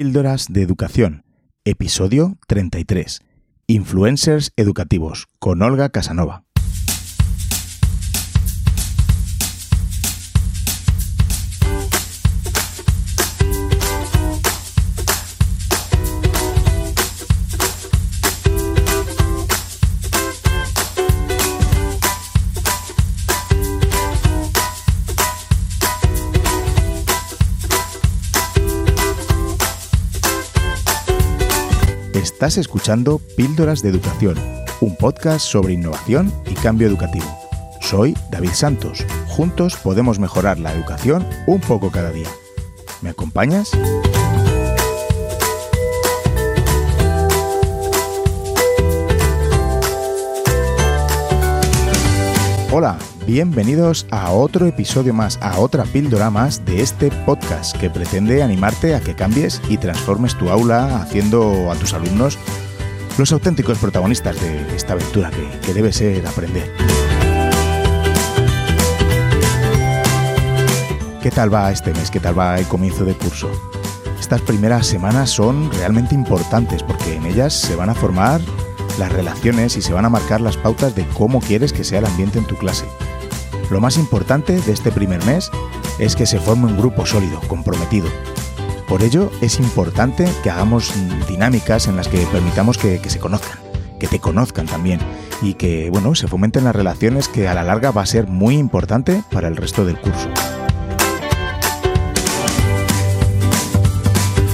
Píldoras de Educación, episodio 33. Influencers educativos, con Olga Casanova. Estás escuchando Píldoras de Educación, un podcast sobre innovación y cambio educativo. Soy David Santos. Juntos podemos mejorar la educación un poco cada día. ¿Me acompañas? Hola, bienvenidos a otro episodio más, a otra píldora más de este podcast que pretende animarte a que cambies y transformes tu aula haciendo a tus alumnos los auténticos protagonistas de esta aventura que, que debe ser aprender. ¿Qué tal va este mes? ¿Qué tal va el comienzo de curso? Estas primeras semanas son realmente importantes porque en ellas se van a formar las relaciones y se van a marcar las pautas de cómo quieres que sea el ambiente en tu clase. Lo más importante de este primer mes es que se forme un grupo sólido, comprometido. Por ello es importante que hagamos dinámicas en las que permitamos que, se conozcan, que te conozcan también y que bueno, se fomenten las relaciones que a la larga va a ser muy importante para el resto del curso.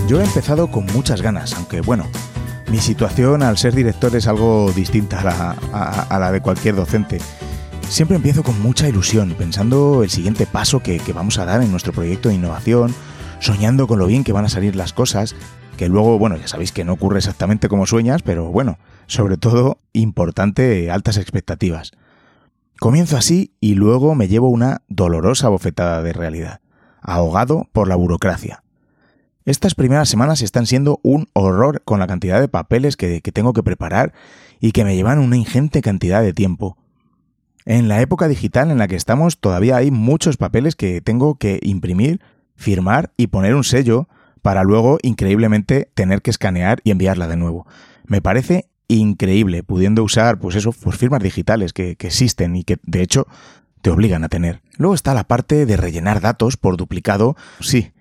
Yo he empezado con muchas ganas, aunque bueno, mi situación al ser director es algo distinta a la, de cualquier docente. Siempre empiezo con mucha ilusión, pensando el siguiente paso que, vamos a dar en nuestro proyecto de innovación, soñando con lo bien que van a salir las cosas, que luego, bueno, ya sabéis que no ocurre exactamente como sueñas, pero bueno, sobre todo importante, altas expectativas. Comienzo así y luego me llevo una dolorosa bofetada de realidad, ahogado por la burocracia. Estas primeras semanas están siendo un horror con la cantidad de papeles que, tengo que preparar y que me llevan una ingente cantidad de tiempo. En la época digital en la que estamos todavía hay muchos papeles que tengo que imprimir, firmar y poner un sello para luego increíblemente tener que escanear y enviarla de nuevo. Me parece increíble pudiendo usar pues eso, pues firmas digitales que, que existen y que de hecho te obligan a tener. Luego está la parte de rellenar datos por duplicado. Sí,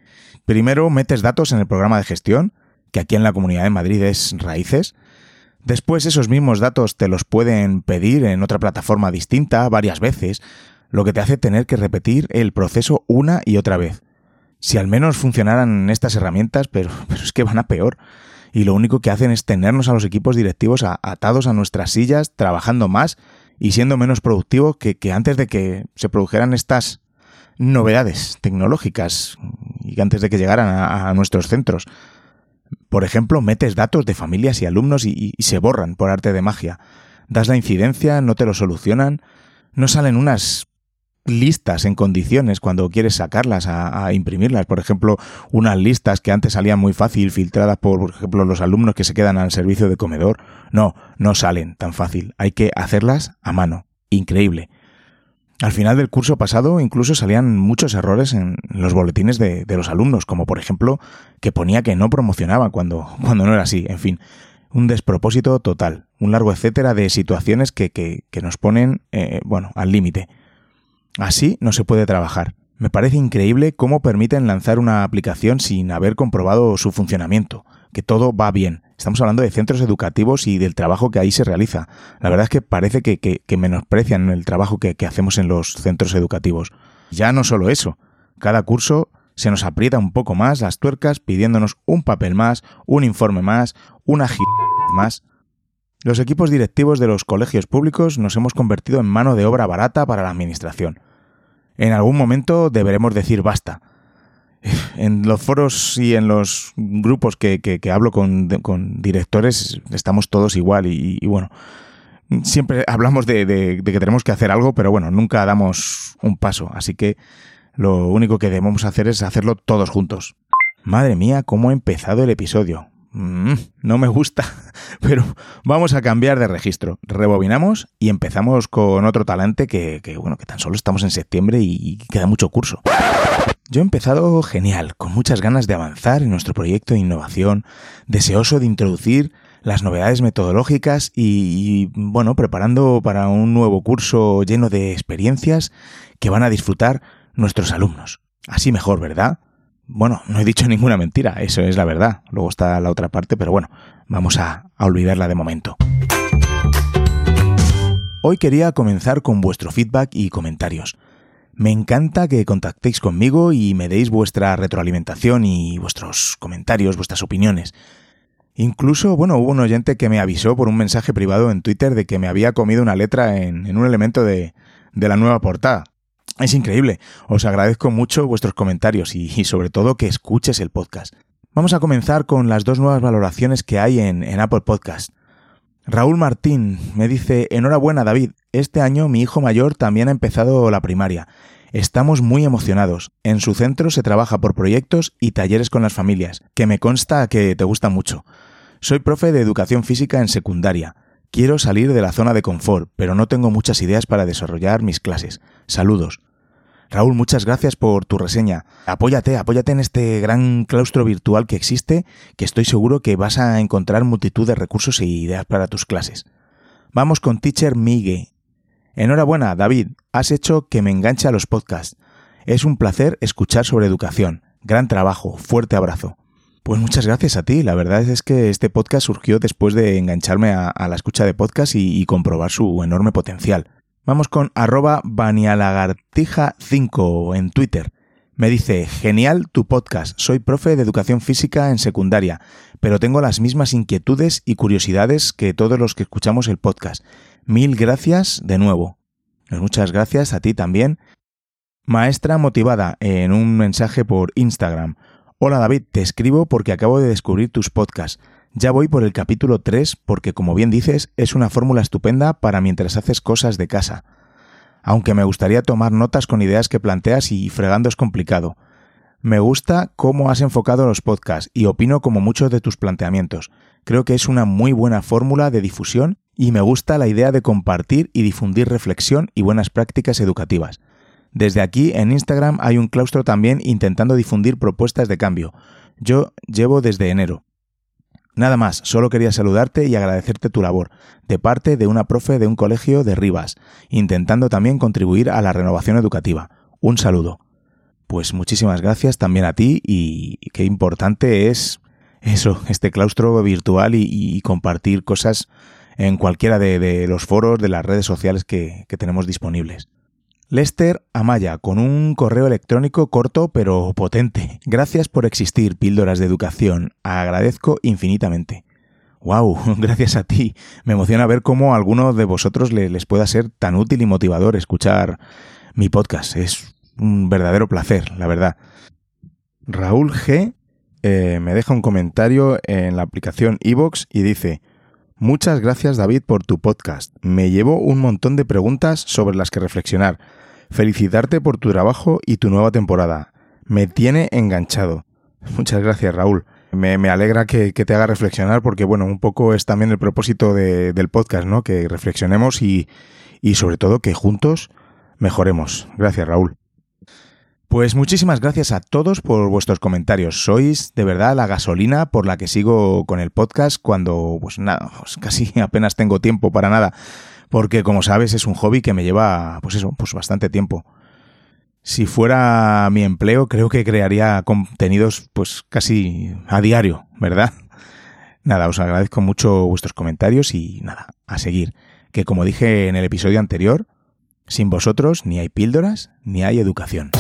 Primero metes datos en el programa de gestión, que aquí en la Comunidad de Madrid es Raíces. Después esos mismos datos te los pueden pedir en otra plataforma distinta varias veces, lo que te hace tener que repetir el proceso una y otra vez. Si al menos funcionaran estas herramientas, pero, es que van a peor. Y lo único que hacen es tenernos a los equipos directivos atados a nuestras sillas, trabajando más y siendo menos productivos que antes de que se produjeran estas novedades tecnológicas y antes de que llegaran a, nuestros centros. Por ejemplo, metes datos de familias y alumnos y, se borran por arte de magia. Das la incidencia, no te lo solucionan, no salen unas listas en condiciones cuando quieres sacarlas a, imprimirlas. Por ejemplo, unas listas que antes salían muy fácil, filtradas por, por ejemplo, los alumnos que se quedan al servicio de comedor. No, no salen tan fácil. Hay que hacerlas a mano. Increíble. Al final del curso pasado incluso salían muchos errores en los boletines de, los alumnos, como por ejemplo que ponía que no promocionaba cuando, cuando no era así. En fin, un despropósito total, un largo etcétera de situaciones que, que, nos ponen, eh, bueno, al límite. Así no se puede trabajar. Me parece increíble cómo permiten lanzar una aplicación sin haber comprobado su funcionamiento, que todo va bien. Estamos hablando de centros educativos y del trabajo que ahí se realiza. La verdad es que parece que, menosprecian el trabajo que, que hacemos en los centros educativos. Ya no solo eso, cada curso se nos aprieta un poco más las tuercas pidiéndonos un papel más, un informe más, una gira más. Los equipos directivos de los colegios públicos nos hemos convertido en mano de obra barata para la administración. En algún momento deberemos decir basta. En los foros y en los grupos que, hablo con, directores estamos todos igual y, bueno, siempre hablamos de, de, que tenemos que hacer algo, pero bueno, nunca damos un paso. Así que lo único que debemos hacer es hacerlo todos juntos. Madre mía, cómo ha empezado el episodio. Mm, no me gusta, pero vamos a cambiar de registro. Rebobinamos y empezamos con otro talante que, bueno, que tan solo estamos en septiembre y queda mucho curso. Yo he empezado genial, con muchas ganas de avanzar en nuestro proyecto de innovación, deseoso de introducir las novedades metodológicas y, bueno, preparando para un nuevo curso lleno de experiencias que van a disfrutar nuestros alumnos. Así mejor, ¿verdad? Bueno, no he dicho ninguna mentira, eso es la verdad. Luego está la otra parte, pero bueno, vamos a, olvidarla de momento. Hoy quería comenzar con vuestro feedback y comentarios. Me encanta que contactéis conmigo y me deis vuestra retroalimentación y vuestros comentarios, vuestras opiniones. Incluso, bueno, hubo un oyente que me avisó por un mensaje privado en Twitter de que me había comido una letra en, un elemento de, la nueva portada. Es increíble. Os agradezco mucho vuestros comentarios y, sobre todo que escuches el podcast. Vamos a comenzar con las dos nuevas valoraciones que hay en, en Apple Podcast. Raúl Martín me dice, enhorabuena David, este año mi hijo mayor también ha empezado la primaria. Estamos muy emocionados. En su centro se trabaja por proyectos y talleres con las familias, que me consta que te gusta mucho. Soy profe de educación física en secundaria. Quiero salir de la zona de confort, pero no tengo muchas ideas para desarrollar mis clases. Saludos. Raúl, muchas gracias por tu reseña. Apóyate, apóyate en este gran claustro virtual que existe, que estoy seguro que vas a encontrar multitud de recursos e ideas para tus clases. Vamos con Teacher Migue. Enhorabuena, David, has hecho que me enganche a los podcasts. Es un placer escuchar sobre educación. Gran trabajo, fuerte abrazo. Pues muchas gracias a ti. La verdad es que este podcast surgió después de engancharme a, la escucha de podcast y comprobar su enorme potencial. Vamos con arroba banialagartija5 en Twitter. Me dice, genial tu podcast, soy profe de educación física en secundaria, pero tengo las mismas inquietudes y curiosidades que todos los que escuchamos el podcast. Mil gracias de nuevo. Pues muchas gracias a ti también. Maestra motivada en un mensaje por Instagram. Hola David, te escribo porque acabo de descubrir tus podcasts. Ya voy por el capítulo 3 porque, como bien dices, es una fórmula estupenda para mientras haces cosas de casa. Aunque me gustaría tomar notas con ideas que planteas y fregando es complicado. Me gusta cómo has enfocado los podcasts y opino como muchos de tus planteamientos. Creo que es una muy buena fórmula de difusión y me gusta la idea de compartir y difundir reflexión y buenas prácticas educativas. Desde aquí en Instagram hay un claustro también intentando difundir propuestas de cambio. Yo llevo desde enero. Nada más, solo quería saludarte y agradecerte tu labor, de parte de una profe de un colegio de Rivas, intentando también contribuir a la renovación educativa. Un saludo. Pues muchísimas gracias también a ti y qué importante es eso, este claustro virtual y, compartir cosas en cualquiera de, los foros, de las redes sociales que tenemos disponibles. Lester Amaya, con un correo electrónico corto pero potente. Gracias por existir, píldoras de educación. Agradezco infinitamente. ¡Wow! Gracias a ti. Me emociona ver cómo a alguno de vosotros les pueda ser tan útil y motivador escuchar mi podcast. Es un verdadero placer, la verdad. Raúl G. Eh, me deja un comentario en la aplicación iVoox y dice Muchas gracias David por tu podcast. Me llevo un montón de preguntas sobre las que reflexionar. Felicitarte por tu trabajo y tu nueva temporada. Me tiene enganchado. Muchas gracias Raúl. Me, alegra que, te haga reflexionar porque bueno, un poco es también el propósito del podcast, ¿no? Que reflexionemos y, y sobre todo que juntos mejoremos. Gracias Raúl. Pues muchísimas gracias a todos por vuestros comentarios. Sois de verdad la gasolina por la que sigo con el podcast cuando pues nada, pues casi apenas tengo tiempo para nada, porque como sabes es un hobby que me lleva pues eso, pues bastante tiempo. Si fuera mi empleo, creo que crearía contenidos pues casi a diario, ¿verdad? Nada, os agradezco mucho vuestros comentarios y nada, a seguir. Que como dije en el episodio anterior, sin vosotros ni hay píldoras ni hay educación.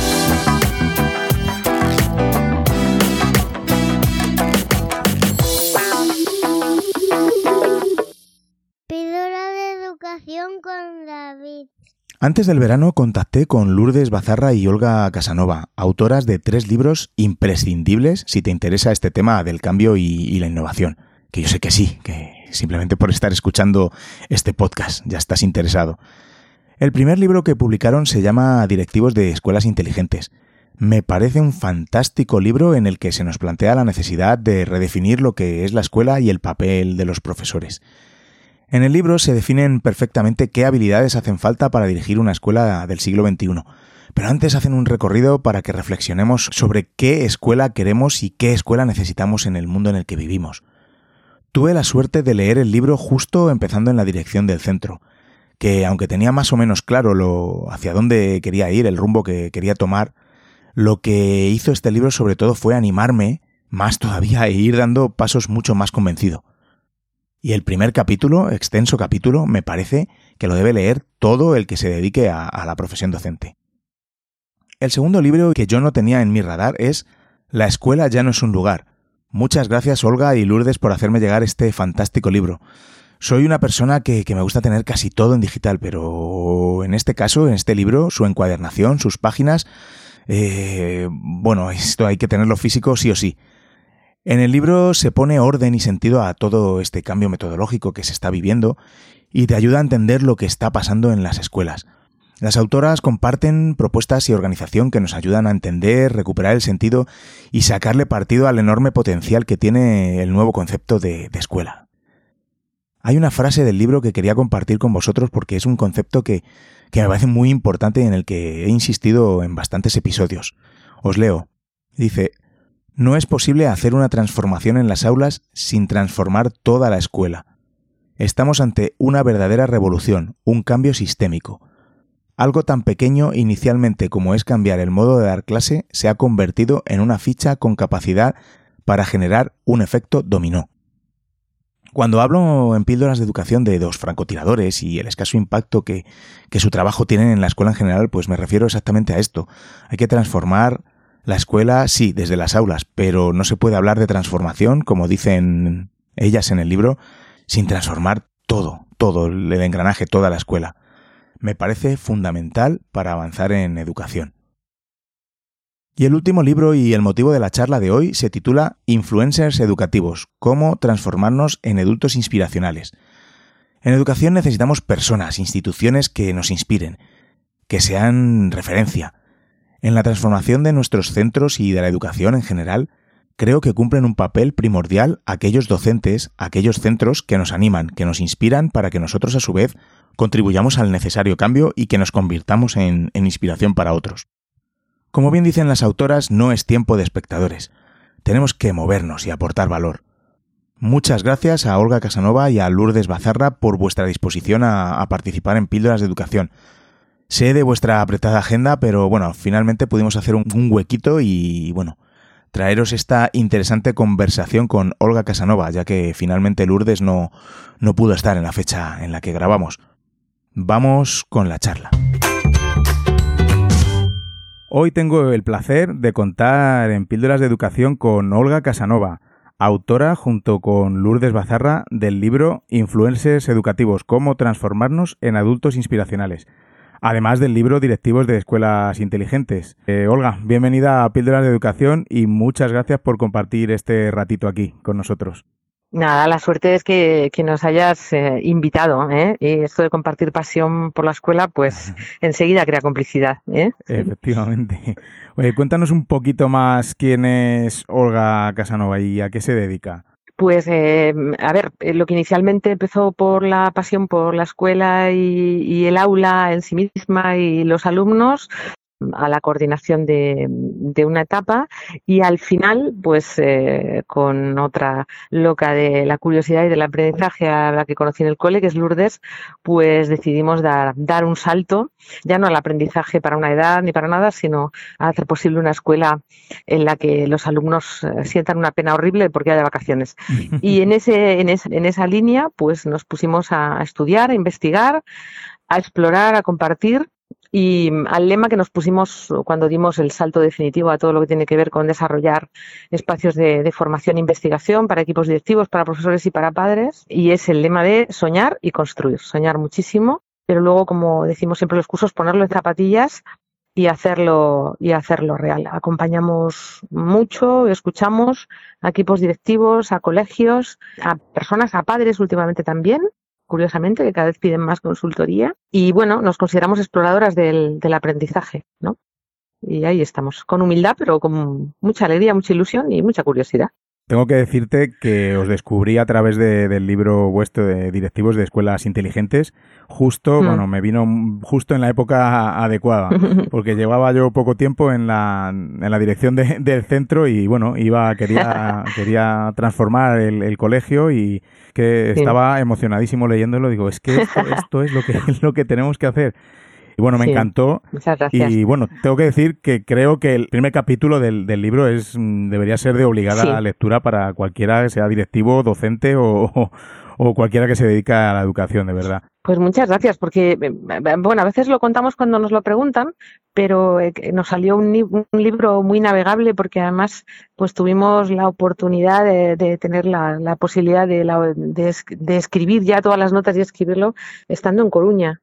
Con David. Antes del verano contacté con Lourdes Bazarra y Olga Casanova, autoras de tres libros imprescindibles si te interesa este tema del cambio y, y la innovación. Que yo sé que sí, que simplemente por estar escuchando este podcast ya estás interesado. El primer libro que publicaron se llama Directivos de Escuelas Inteligentes. Me parece un fantástico libro en el que se nos plantea la necesidad de redefinir lo que es la escuela y el papel de los profesores. En el libro se definen perfectamente qué habilidades hacen falta para dirigir una escuela del siglo XXI, Pero antes hacen un recorrido para que reflexionemos sobre qué escuela queremos y qué escuela necesitamos en el mundo en el que vivimos. Tuve la suerte de leer el libro justo empezando en la dirección del centro, que aunque tenía más o menos claro lo hacia dónde quería ir, el rumbo que quería tomar, lo que hizo este libro sobre todo fue animarme más todavía e ir dando pasos mucho más convencido. Y el primer capítulo, extenso capítulo, me parece que lo debe leer todo el que se dedique a, la profesión docente. El segundo libro que yo no tenía en mi radar es La escuela ya no es un lugar. Muchas gracias Olga y Lourdes por hacerme llegar este fantástico libro. Soy una persona que, me gusta tener casi todo en digital, pero en este caso, en este libro, su encuadernación, sus páginas, eh, bueno, esto hay que tenerlo físico sí o sí. En el libro se pone orden y sentido a todo este cambio metodológico que se está viviendo y te ayuda a entender lo que está pasando en las escuelas. Las autoras comparten propuestas y organización que nos ayudan a entender, recuperar el sentido y sacarle partido al enorme potencial que tiene el nuevo concepto de escuela. Hay una frase del libro que quería compartir con vosotros porque es un concepto que, que me parece muy importante y en el que he insistido en bastantes episodios. Os leo. Dice, no es posible hacer una transformación en las aulas sin transformar toda la escuela. Estamos ante una verdadera revolución, un cambio sistémico. Algo tan pequeño inicialmente como es cambiar el modo de dar clase se ha convertido en una ficha con capacidad para generar un efecto dominó. Cuando hablo en píldoras de educación de dos francotiradores y el escaso impacto que, que su trabajo tiene en la escuela en general, pues me refiero exactamente a esto. Hay que transformar la escuela, sí, desde las aulas, pero no se puede hablar de transformación, como dicen ellas en el libro, sin transformar todo, todo el engranaje, toda la escuela. Me parece fundamental para avanzar en educación. Y el último libro y el motivo de la charla de hoy se titula Influencers Educativos, cómo transformarnos en adultos inspiracionales. En educación necesitamos personas, instituciones que nos inspiren, que sean referencia. En la transformación de nuestros centros y de la educación en general, creo que cumplen un papel primordial aquellos docentes, aquellos centros que nos animan, que nos inspiran para que nosotros a su vez contribuyamos al necesario cambio y que nos convirtamos en, inspiración para otros. Como bien dicen las autoras, no es tiempo de espectadores. Tenemos que movernos y aportar valor. Muchas gracias a Olga Casanova y a Lourdes Bazarra por vuestra disposición a, participar en Píldoras de Educación. Sé de vuestra apretada agenda, pero bueno, finalmente pudimos hacer un, huequito y bueno, traeros esta interesante conversación con Olga Casanova, ya que finalmente Lourdes no, no pudo estar en la fecha en la que grabamos. Vamos con la charla. Hoy tengo el placer de contar en Píldoras de Educación con Olga Casanova, autora junto con Lourdes Bazarra del libro Influencers Educativos, cómo transformarnos en adultos inspiracionales, además del libro Directivos de Escuelas Inteligentes. Eh, Olga, bienvenida a Píldoras de Educación y muchas gracias por compartir este ratito aquí con nosotros. Nada, la suerte es que, nos hayas eh, invitado. ¿eh? Y esto de compartir pasión por la escuela, pues enseguida crea complicidad. ¿eh? Efectivamente. Oye, cuéntanos un poquito más quién es Olga Casanova y a qué se dedica. Pues, eh, a ver, lo que inicialmente empezó por la pasión por la escuela y, y, el aula en sí misma y los alumnos, a la coordinación de, de, una etapa y al final, pues eh, con otra loca de la curiosidad y del aprendizaje a la que conocí en el cole, que es Lourdes, pues decidimos dar, dar un salto, ya no al aprendizaje para una edad ni para nada, sino a hacer posible una escuela en la que los alumnos eh, sientan una pena horrible porque haya vacaciones. Y en, ese, en, en esa línea, pues nos pusimos a estudiar, a investigar, a explorar, a compartir y mm, al lema que nos pusimos cuando dimos el salto definitivo a todo lo que tiene que ver con desarrollar espacios de, formación e investigación para equipos directivos, para profesores y para padres, y es el lema de soñar y construir, soñar muchísimo, pero luego, como decimos siempre en los cursos, ponerlo en zapatillas y hacerlo y hacerlo real. Acompañamos mucho, escuchamos a equipos directivos, a colegios, a personas, a padres últimamente también, curiosamente, que cada vez piden más consultoría. Y bueno, nos consideramos exploradoras del, del aprendizaje, ¿no? Y ahí estamos, con humildad, pero con mucha alegría, mucha ilusión y mucha curiosidad. Tengo que decirte que os descubrí a través del libro vuestro de Directivos de Escuelas Inteligentes. Justo, hmm. bueno, me vino justo en la época adecuada, porque llevaba yo poco tiempo en la, en la dirección del centro y, bueno, iba, quería, quería transformar el, colegio y que estaba emocionadísimo leyéndolo. Digo, es que esto, esto es lo que, es lo que tenemos que hacer. Y bueno, me encantó. Muchas gracias. Y bueno, tengo que decir que creo que el primer capítulo del, del libro es mm, debería ser de obligada lectura para cualquiera que sea directivo, docente o, o cualquiera que se dedica a la educación, de verdad. Pues muchas gracias, porque, eh, eh, bueno, a veces lo contamos cuando nos lo preguntan, pero eh, nos salió un, libro muy navegable porque además pues tuvimos la oportunidad de, tener la, posibilidad de, de, escribir ya todas las notas y escribirlo estando en Coruña.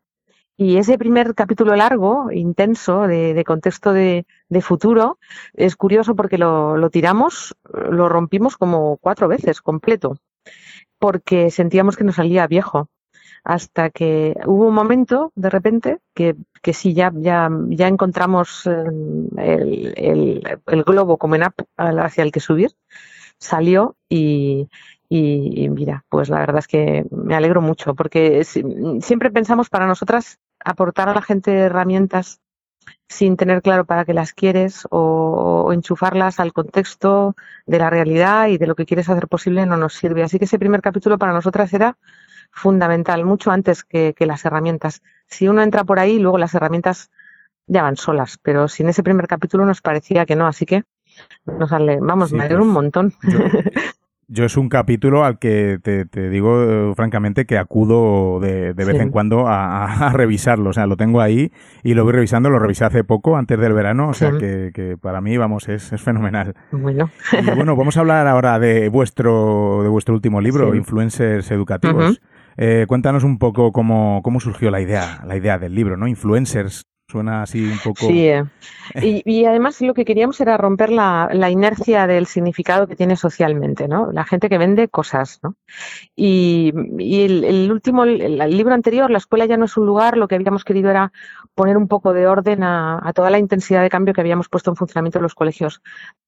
Y ese primer capítulo largo, intenso, de, contexto de, futuro, es curioso porque lo, tiramos, lo rompimos como cuatro veces completo, porque sentíamos que nos salía viejo. Hasta que hubo un momento, de repente, que, sí, ya, ya, ya encontramos el, el, globo como en app hacia el que subir, salió y, y, mira, pues la verdad es que me alegro mucho porque siempre pensamos para nosotras aportar a la gente herramientas sin tener claro para qué las quieres o, enchufarlas al contexto de la realidad y de lo que quieres hacer posible no nos sirve. Así que ese primer capítulo para nosotras era fundamental, mucho antes que, las herramientas. Si uno entra por ahí, luego las herramientas ya van solas, pero sin ese primer capítulo nos parecía que no, así que nos vamos, me alegro un pues montón. Yo es un capítulo al que te, digo eh, francamente que acudo de, vez en cuando a, revisarlo. O sea, lo tengo ahí y lo voy revisando. Lo revisé hace poco, antes del verano. O sea, que, para mí, vamos, es, fenomenal. Bueno. Y bueno, vamos a hablar ahora de vuestro, de vuestro último libro, Influencers Educativos. Eh, cuéntanos un poco cómo, cómo surgió la idea, la idea del libro, ¿no? Influencers Suena así un poco. Sí, eh. y, además lo que queríamos era romper la, inercia del significado que tiene socialmente, ¿no? La gente que vende cosas, ¿no? Y, el, último, el, libro anterior, La escuela ya no es un lugar, lo que habíamos querido era poner un poco de orden a, toda la intensidad de cambio que habíamos puesto en funcionamiento en los colegios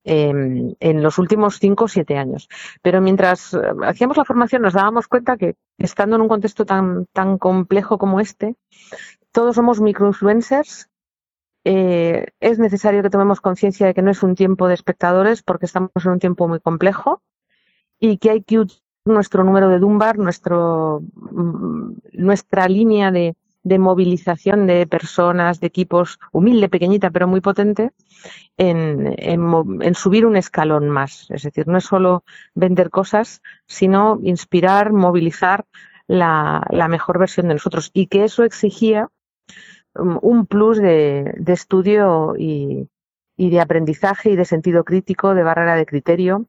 em, en los últimos cinco o siete años. Pero mientras eh, hacíamos la formación nos dábamos cuenta que estando en un contexto tan, tan complejo como este, todos somos microinfluencers. Eh, es necesario que tomemos conciencia de que no es un tiempo de espectadores porque estamos en un tiempo muy complejo y que hay que utilizar nuestro número de Dunbar, nuestro, mm, nuestra línea de, movilización de personas, de equipos, humilde, pequeñita, pero muy potente, en, en, subir un escalón más. Es decir, no es solo vender cosas, sino inspirar, movilizar la, la mejor versión de nosotros. Y que eso exigía un plus de, estudio y, de aprendizaje y de sentido crítico, de barrera de criterio.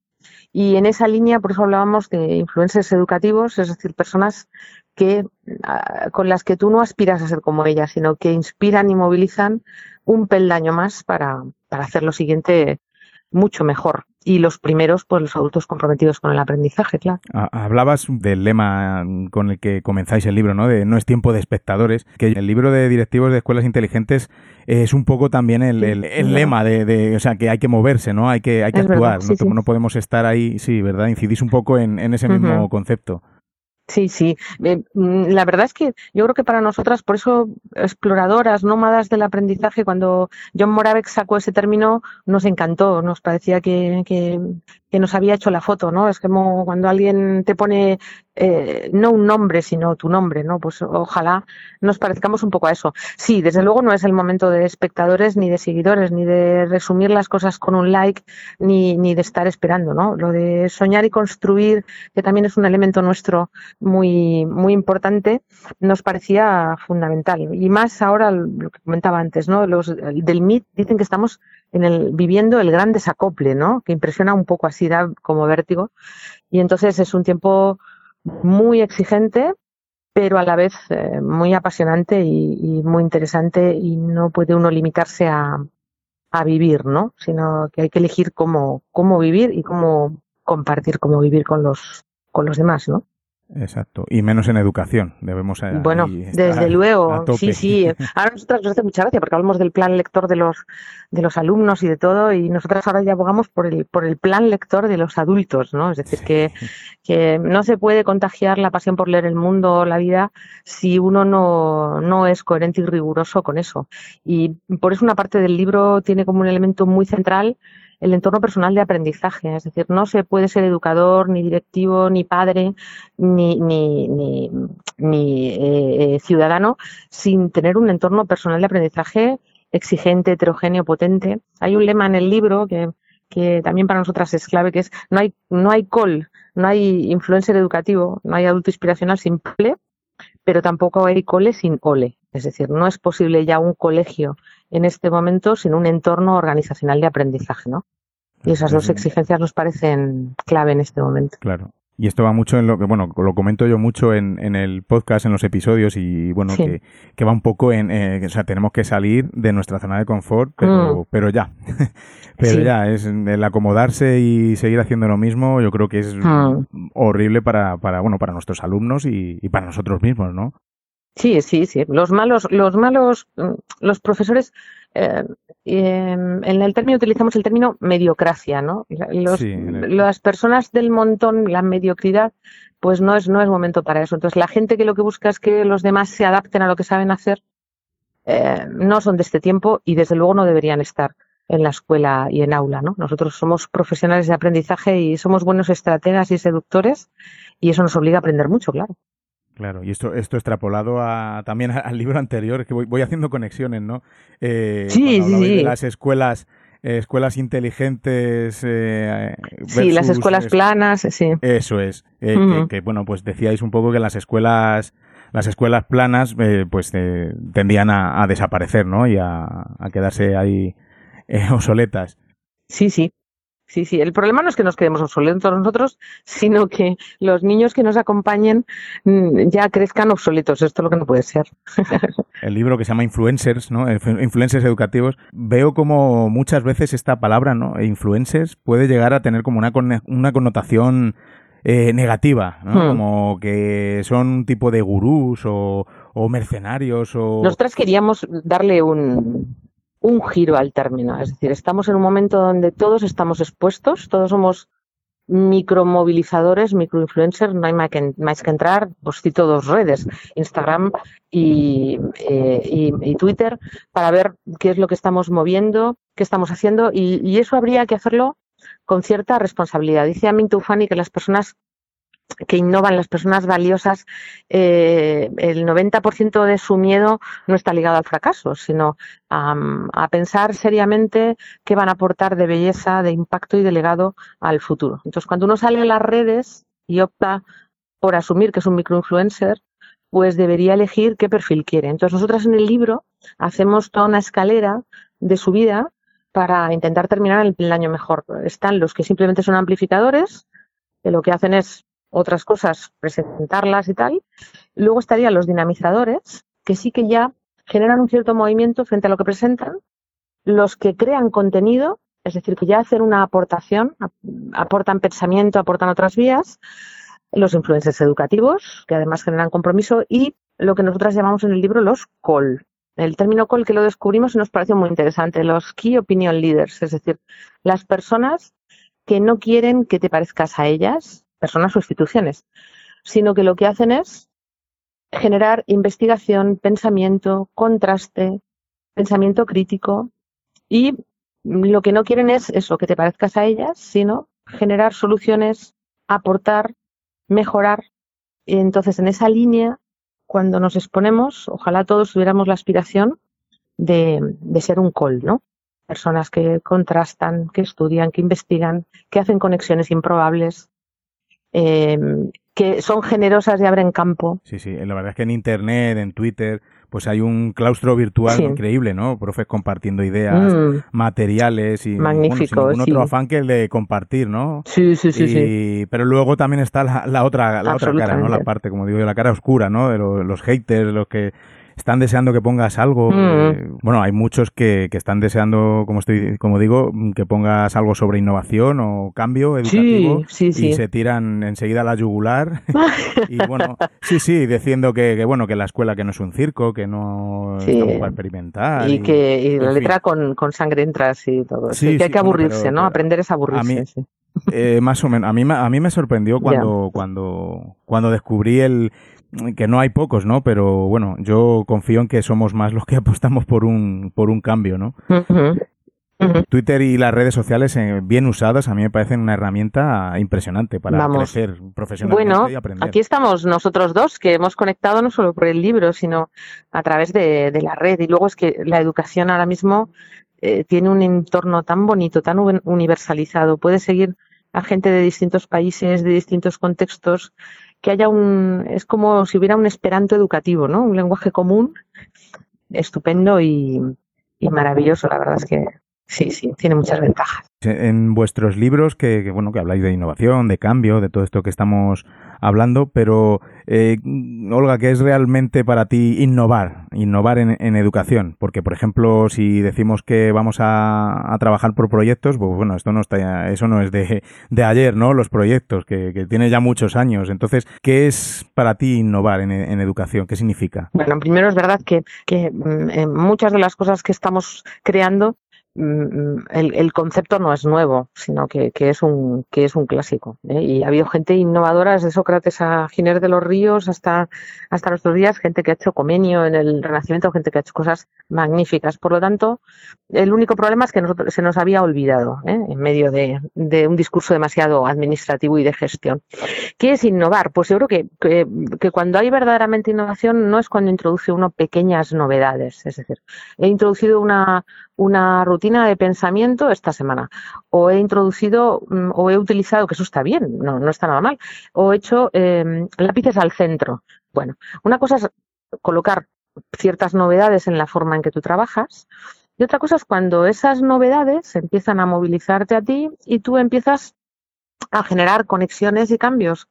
Y en esa línea, por eso hablábamos de influencers educativos, es decir, personas que, ah, con las que tú no aspiras a ser como ellas, sino que inspiran y movilizan un peldaño más para, para hacer lo siguiente mucho mejor. Y los primeros, pues los adultos comprometidos con el aprendizaje, claro. Hablabas del lema con el que comenzáis el libro, ¿no? De no es tiempo de espectadores, que el libro de directivos de escuelas inteligentes es un poco también el, lema de, o sea, que hay que moverse, ¿no? Hay que, hay que actuar, no, podemos estar ahí, sí, ¿verdad? Incidís un poco en, ese mismo concepto. Sí, sí. Eh, mm, la verdad es que yo creo que para nosotras, por eso exploradoras, nómadas del aprendizaje, cuando John Moravec sacó ese término, nos encantó, nos parecía que, que, que nos había hecho la foto, ¿no? Es como cuando alguien te pone eh, no un nombre, sino tu nombre, ¿no? Pues ojalá nos parezcamos un poco a eso. Sí, desde luego no es el momento de espectadores ni de seguidores, ni de resumir las cosas con un like, ni, ni de estar esperando, ¿no? Lo de soñar y construir, que también es un elemento nuestro muy, muy importante, nos parecía fundamental. Y más ahora lo que comentaba antes, ¿no? Los del MIT dicen que estamos en el, viviendo el gran desacople, ¿no? Que impresiona un poco así, da como vértigo. Y entonces es un tiempo muy exigente, pero a la vez eh, muy apasionante y, muy interesante y no puede uno limitarse a, a, vivir, ¿no? Sino que hay que elegir cómo, cómo vivir y cómo compartir, cómo vivir con los, con los demás, ¿no? Exacto, y menos en educación, debemos Bueno, desde luego, sí, sí. Ahora nosotros nos hace mucha gracia porque hablamos del plan lector de los de los alumnos y de todo y nosotras ahora ya abogamos por el por el plan lector de los adultos, ¿no? Es decir, que, que no se puede contagiar la pasión por leer el mundo o la vida si uno no, no es coherente y riguroso con eso. Y por eso una parte del libro tiene como un elemento muy central el entorno personal de aprendizaje. Es decir, no se puede ser educador, ni directivo, ni padre, ni, ni, ni, ni eh, eh, ciudadano sin tener un entorno personal de aprendizaje exigente, heterogéneo, potente. Hay un lema en el libro que, que también para nosotras es clave, que es no hay, no hay call, no hay influencer educativo, no hay adulto inspiracional sin simple, pero tampoco hay cole sin ole. Es decir, no es posible ya un colegio en este momento sin un entorno organizacional de aprendizaje, ¿no? Y esas dos exigencias nos parecen clave en este momento. Claro. Y esto va mucho en lo que, bueno, lo comento yo mucho en, en el podcast, en los episodios, y bueno, que, que, va un poco en, eh, o sea, tenemos que salir de nuestra zona de confort, pero, mm. pero ya. pero ya, es el acomodarse y seguir haciendo lo mismo, yo creo que es mm. horrible para, para, bueno, para nuestros alumnos y, y para nosotros mismos, ¿no? Sí, sí, sí. Los malos, los malos, mm, los profesores, eh, em, en el término utilizamos el término mediocracia, ¿no? Las personas del montón, la mediocridad, pues no es, no es momento para eso. Entonces, la gente que lo que busca es que los demás se adapten a lo que saben hacer, eh, no son de este tiempo y desde luego no deberían estar en la escuela y en aula, ¿no? Nosotros somos profesionales de aprendizaje y somos buenos estrategas y seductores y eso nos obliga a aprender mucho, claro. Claro, y esto, esto extrapolado a, también al libro anterior, que voy, voy haciendo conexiones, ¿no? Eh, sí, sí. De las escuelas, eh, escuelas inteligentes. Eh, sí, las escuelas planas, sí. Eso es. Eh, que, bueno, pues decíais un poco que las escuelas, las escuelas planas, pues tendían a, desaparecer, ¿no? Y a, a quedarse ahí obsoletas. Sí, sí. Sí, sí, el problema no es que nos quedemos obsoletos nosotros, sino que los niños que nos acompañen mm, ya crezcan obsoletos. Esto es lo que no puede ser. El libro que se llama Influencers, ¿no? Influencers educativos. Veo como muchas veces esta palabra, ¿no? Influencers puede llegar a tener como una, una connotación eh, negativa, ¿no? Hmm. Como que son un tipo de gurús o, o mercenarios o... Nosotras queríamos darle un, un giro al término. Es decir, estamos en un momento donde todos estamos expuestos, todos somos micromovilizadores, microinfluencers, no hay más que, entrar, pues cito dos redes, Instagram y, eh, y, Twitter, para ver qué es lo que estamos moviendo, qué estamos haciendo, y, y eso habría que hacerlo con cierta responsabilidad. Dice Amin Tufani que las personas que innovan las personas valiosas, eh, el 90% de su miedo no está ligado al fracaso, sino a, pensar seriamente qué van a aportar de belleza, de impacto y de legado al futuro. Entonces, cuando uno sale a las redes y opta por asumir que es un microinfluencer, pues debería elegir qué perfil quiere. Entonces, nosotras en el libro hacemos toda una escalera de su vida para intentar terminar el, el año mejor. Están los que simplemente son amplificadores, que lo que hacen es otras cosas, presentarlas y tal. Luego estarían los dinamizadores, que sí que ya generan un cierto movimiento frente a lo que presentan. Los que crean contenido, es decir, que ya hacen una aportación, aportan pensamiento, aportan otras vías. Los influencers educativos, que además generan compromiso. Y lo que nosotras llamamos en el libro los call. El término call que lo descubrimos y nos pareció muy interesante, los key opinion leaders, es decir, las personas que no quieren que te parezcas a ellas, personas o instituciones, sino que lo que hacen es generar investigación, pensamiento, contraste, pensamiento crítico y lo que no quieren es eso, que te parezcas a ellas, sino generar soluciones, aportar, mejorar. Y entonces, en esa línea, cuando nos exponemos, ojalá todos tuviéramos la aspiración de, de ser un col, ¿no? Personas que contrastan, que estudian, que investigan, que hacen conexiones improbables, eh, que son generosas y abren campo. Sí, sí, la verdad es que en Internet, en Twitter, pues hay un claustro virtual increíble, ¿no? Profes compartiendo ideas, mm. materiales y Magnífico, bueno, otro afán que el de compartir, ¿no? Sí, sí, sí, sí. Pero luego también está la, otra, la otra cara, ¿no? La parte, como digo la cara oscura, ¿no? De los, haters, los que están deseando que pongas algo. Mm. eh, bueno, hay muchos que, que están deseando, como estoy, como digo, que pongas algo sobre innovación o cambio educativo Sí, sí, sí. y se tiran enseguida a la yugular. y bueno, sí, sí, diciendo que, que, bueno, que la escuela que no es un circo, que no estamos para experimentar. y que y la letra con, con sangre entras y todo. Que hay que bueno, aburrirse, pero- ¿no? Aprender es aburrirse. mí- sí. Eh, más o menos. A mí, a mí me sorprendió cuando, cuando, cuando descubrí el que no hay pocos, ¿no? Pero bueno, yo confío en que somos más los que apostamos por un, por un cambio, ¿no? Twitter y las redes sociales eh, bien usadas a mí me parecen una herramienta impresionante para Vamos. crecer profesionalmente Bueno, y aprender. aquí estamos nosotros dos, que hemos conectado no solo por el libro, sino a través de, de la red. Y luego es que la educación ahora mismo eh, tiene un entorno tan bonito, tan uni- universalizado. Puede seguir a gente de distintos países, de distintos contextos, que haya un, es como si hubiera un esperanto educativo, ¿no? Un lenguaje común, estupendo y, maravilloso. La verdad es que sí, sí, tiene muchas ventajas. en vuestros libros que, bueno que habláis de innovación, de cambio, de todo esto que estamos hablando, pero eh, Olga, ¿qué es realmente para ti innovar? Innovar en, educación, porque por ejemplo, si decimos que vamos a, trabajar por proyectos, pues bueno, esto no está, eso no es de, de ayer, ¿no? Los proyectos que, tiene ya muchos años. Entonces, ¿qué es para ti innovar en, educación? ¿Qué significa? Bueno, primero es verdad que, mm, en muchas de las cosas que estamos creando, el, el concepto no es nuevo, sino que, es un que es un clásico. ¿eh? Y ha habido gente innovadora, desde Sócrates a Giner de los Ríos hasta, hasta nuestros días, gente que ha hecho comenio en el Renacimiento, gente que ha hecho cosas magníficas. Por lo tanto, el único problema es que se nos había olvidado ¿eh? en medio de, de un discurso demasiado administrativo y de gestión. ¿Qué es innovar? Pues yo creo que, que, que cuando hay verdaderamente innovación no es cuando introduce uno pequeñas novedades. Es decir, he introducido una, una rutina de pensamiento esta semana, o he introducido, mm, o he utilizado, que eso está bien, no, no está nada mal, o he hecho eh, lápices al centro. Bueno, una cosa es colocar ciertas novedades en la forma en que tú trabajas, y otra cosa es cuando esas novedades empiezan a movilizarte a ti y tú empiezas a generar conexiones y cambios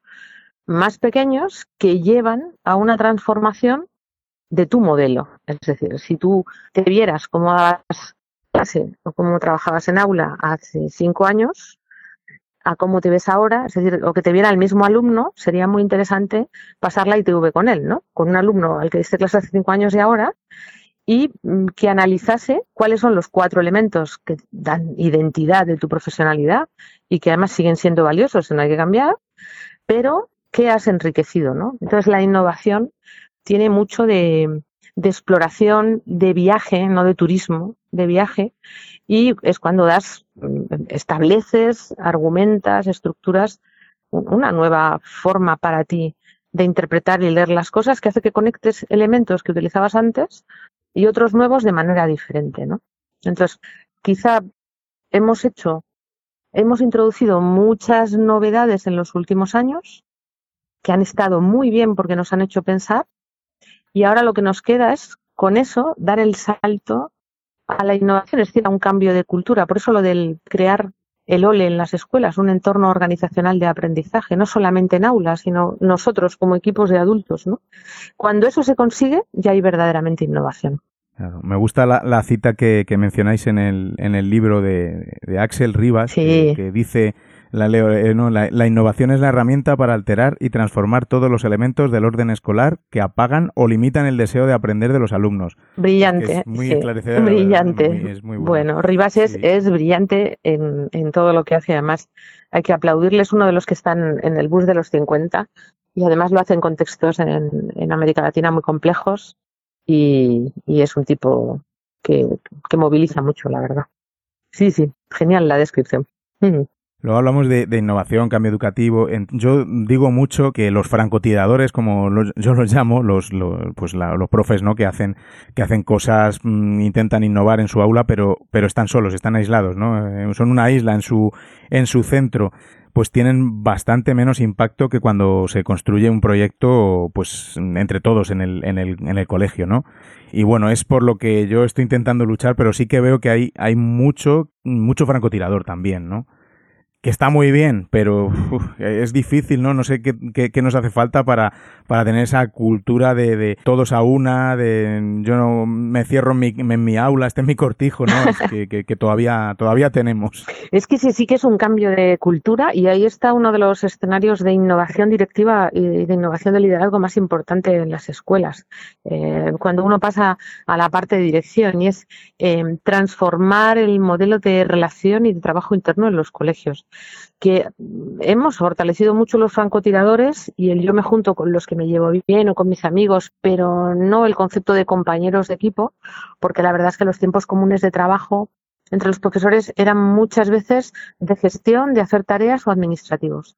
más pequeños que llevan a una transformación de tu modelo. Es decir, si tú te vieras cómo dabas clase o cómo trabajabas en aula hace cinco años, a cómo te ves ahora, es decir, o que te viera el mismo alumno, sería muy interesante pasar la ITV con él, ¿no? Con un alumno al que diste clase hace cinco años y ahora, y mm, que analizase cuáles son los cuatro elementos que dan identidad de tu profesionalidad y que además siguen siendo valiosos, no hay que cambiar, pero que has enriquecido, ¿no? Entonces la innovación tiene mucho de, exploración, de viaje, no de turismo, de viaje, y es cuando das, estableces, argumentas, estructuras un- una nueva forma para ti de interpretar y leer las cosas que hace que conectes elementos que utilizabas antes y otros nuevos de manera diferente, ¿no? Entonces, quizá hemos hecho, hemos introducido muchas novedades en los últimos años que han estado muy bien porque nos han hecho pensar y ahora lo que nos queda es con eso dar el salto a la innovación, es decir, a un cambio de cultura. Por eso lo del crear el OLE en las escuelas, un entorno organizacional de aprendizaje, no solamente en aulas, sino nosotros como equipos de adultos, ¿no? Cuando eso se consigue, ya hay verdaderamente innovación. Claro, me gusta la, la cita que, que mencionáis en el, en el libro de, de Axel Rivas, Sí. que, que dice, la, leo, eh, no, la, la innovación es la herramienta para alterar y transformar todos los elementos del orden escolar que apagan o limitan el deseo de aprender de los alumnos. Brillante. Es muy sí, Brillante. muy- es muy bueno. bueno, Rivas es, Sí. es brillante en, en todo lo que hace. Además, hay que aplaudirle. Es uno de los que están en el bus de los 50 y además lo hace en contextos en, en América Latina muy complejos y, y es un tipo que, que moviliza mucho, la verdad. Sí, sí, genial la descripción. Luego hablamos de, innovación, cambio educativo. Yo digo mucho que los francotiradores, como yo los llamo, los, los- pues los profes, ¿no? Que hacen, que hacen cosas, mm, intentan innovar en su aula, pero, pero están solos, están aislados, ¿no? Eh, son una isla en su, en su centro. Pues tienen bastante menos impacto que cuando se construye un proyecto, pues, entre todos en el, en el, en el colegio, ¿no? Y bueno, es por lo que yo estoy intentando luchar, pero sí que veo que hay, hay mucho, mucho francotirador también, ¿no? Que está muy bien, pero es difícil, ¿no? No sé qué, qué, nos hace falta para, para tener esa cultura de, de, todos a una, de yo no me cierro en mi, en mi aula, este es mi cortijo, ¿no? Es que, todavía, todavía tenemos. Es que sí, sí que es un cambio de cultura y ahí está uno de los escenarios de innovación directiva y de innovación de liderazgo más importante en las escuelas. Eh, cuando uno pasa a la parte de dirección y es eh, transformar el modelo de relación y de trabajo interno en los colegios que hemos fortalecido mucho los francotiradores y el yo me junto con los que me llevo bien o con mis amigos, pero no el concepto de compañeros de equipo, porque la verdad es que los tiempos comunes de trabajo entre los profesores eran muchas veces de gestión, de hacer tareas o administrativos.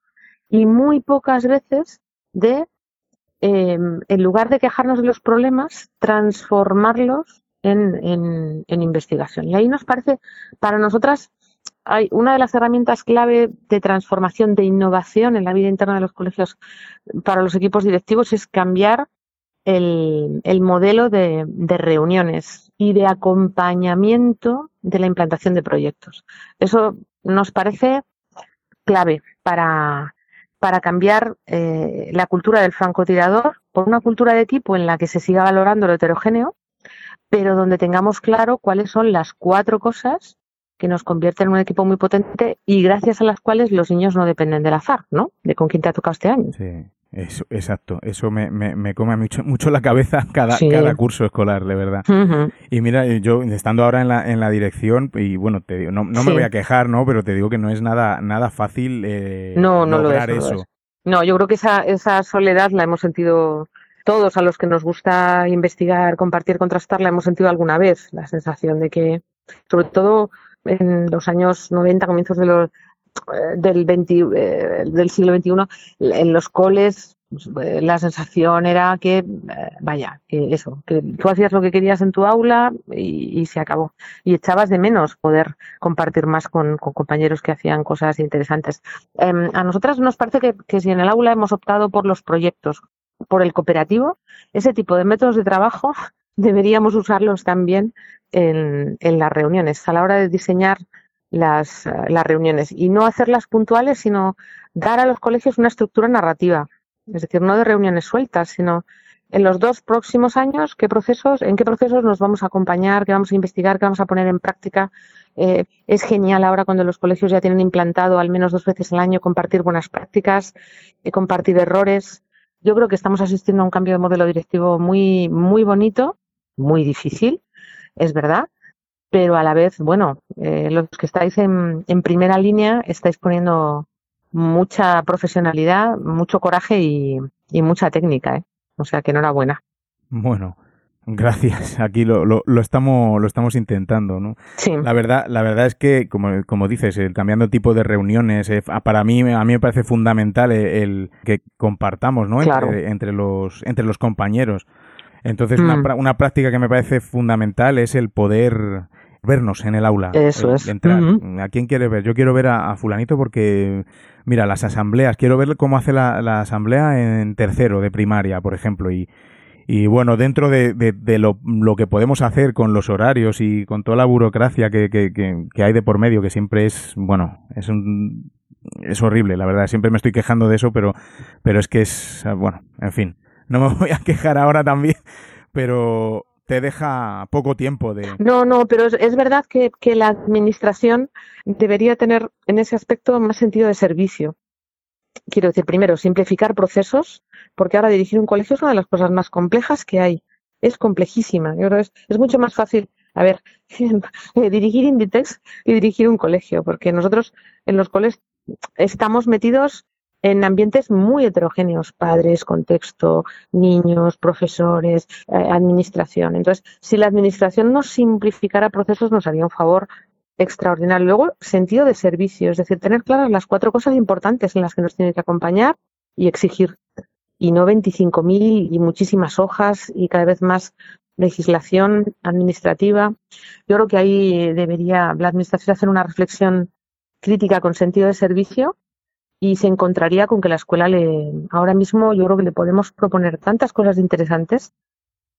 Y muy pocas veces de, em, en lugar de quejarnos de los problemas, transformarlos en, en, en investigación. Y ahí nos parece, para nosotras, hay una de las herramientas clave de transformación, de innovación en la vida interna de los colegios para los equipos directivos es cambiar el, modelo de, reuniones y de acompañamiento de la implantación de proyectos. Eso nos parece clave para, para cambiar eh, la cultura del francotirador por una cultura de equipo en la que se siga valorando lo heterogéneo, pero donde tengamos claro cuáles son las cuatro cosas que nos convierten en un equipo muy potente y gracias a las cuales los niños no dependen del azar, ¿no? De con quién te ha tocado este año. Sí. Eso, exacto, eso me, me, come mucho, mucho la cabeza cada, cada curso escolar, de verdad. Y mira, yo estando ahora en la, en la dirección, y bueno, te digo, no, no me voy a quejar, ¿no? Pero te digo que no es nada, nada fácil eh, no, no lograr eso. No, yo creo que esa, esa soledad la hemos sentido todos a los que nos gusta investigar, compartir, contrastar, la hemos sentido alguna vez, la sensación de que, sobre todo en los años 90, comienzos de los, eh, del, 20, eh, del siglo XXI, en los coles pues, eh, la sensación era que, vaya, eso, que tú hacías lo que querías en tu aula y, se acabó. Y echabas de menos poder compartir más con, compañeros que hacían cosas interesantes. Em, a nosotras nos parece que si en el aula hemos optado por los proyectos, por el cooperativo, ese tipo de métodos de trabajo deberíamos usarlos también en, las reuniones, a la hora de diseñar las, las, reuniones y no hacerlas puntuales, sino dar a los colegios una estructura narrativa, es decir, no de reuniones sueltas, sino en los dos próximos años, qué procesos, en qué procesos nos vamos a acompañar, qué vamos a investigar, qué vamos a poner en práctica. Eh, es genial ahora cuando los colegios ya tienen implantado al menos dos veces al año compartir buenas prácticas, eh, compartir errores. Yo creo que estamos asistiendo a un cambio de modelo directivo muy, muy bonito, muy difícil, es verdad, pero a la vez, bueno, eh, los que estáis en, primera línea estáis poniendo mucha profesionalidad, mucho coraje y, mucha técnica, ¿eh? O sea que enhorabuena. Bueno, Gracias. Aquí lo, lo, lo, estamos lo estamos intentando, ¿no? Sí. La verdad la verdad es que como, como dices, el cambiando tipo de reuniones, eh, para mí a mí me parece fundamental el, que compartamos, ¿no? Entre, entre, los entre los compañeros. Entonces, una, mm. una, práctica que me parece fundamental es el poder vernos en el aula. Eso es. Entrar. ¿A quién quiere ver? Yo quiero ver a, fulanito porque, mira, las asambleas, quiero ver cómo hace la, la, asamblea en tercero de primaria, por ejemplo, y, y bueno, dentro de, de, lo, lo, que podemos hacer con los horarios y con toda la burocracia que, que, que, hay de por medio, que siempre es, bueno, es un, es horrible, la verdad, siempre me estoy quejando de eso, pero, pero es que es, bueno, en fin no me voy a quejar ahora también, pero te deja poco tiempo de... No, no, pero es, verdad que, la administración debería tener en ese aspecto más sentido de servicio. Quiero decir, primero, simplificar procesos, porque ahora dirigir un colegio es una de las cosas más complejas que hay. Es complejísima. Yo creo es, es mucho más fácil, a ver, dirigir Inditex y dirigir un colegio, porque nosotros en los colegios estamos metidos en ambientes muy heterogéneos, padres, contexto, niños, profesores, eh, administración. Entonces, si la administración nos simplificara procesos, nos haría un favor extraordinario. Luego, sentido de servicio, es decir, tener claras las cuatro cosas importantes en las que nos tiene que acompañar y exigir. Y no 25.000 y muchísimas hojas y cada vez más legislación administrativa. Yo creo que ahí debería la administración hacer una reflexión crítica con sentido de servicio y se encontraría con que la escuela le ahora mismo yo creo que le podemos proponer tantas cosas interesantes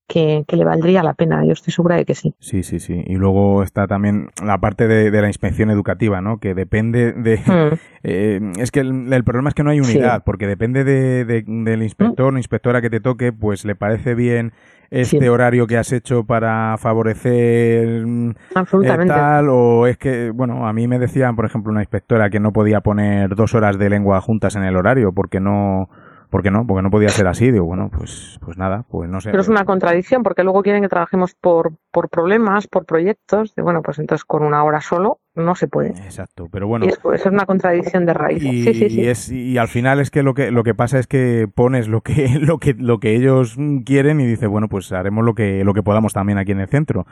que, le valdría la pena. Yo estoy segura de que sí. Sí, sí, sí. Y luego está también la parte de, la inspección educativa, ¿no? Que depende de... Hmm. Eh, es que el, problema es que no hay unidad, porque depende de, del inspector o inspectora que te toque, pues le parece bien este horario que has hecho para favorecer mm, Absolutamente. tal o es que bueno a mí me decían por ejemplo una inspectora que no podía poner dos horas de lengua juntas en el horario porque no ¿Por qué no? Porque no podía ser así. Digo, bueno, pues, pues nada, pues no sé. Pero es una contradicción, porque luego quieren que trabajemos por, por problemas, por proyectos. De, bueno, pues entonces con una hora solo no se puede. Exacto, pero bueno. Y eso es una contradicción de raíz. Y, sí, sí, sí. Y, es, y al final es que lo que lo que pasa es que pones lo que lo que lo que ellos quieren y dices, bueno, pues haremos lo que lo que podamos también aquí en el centro.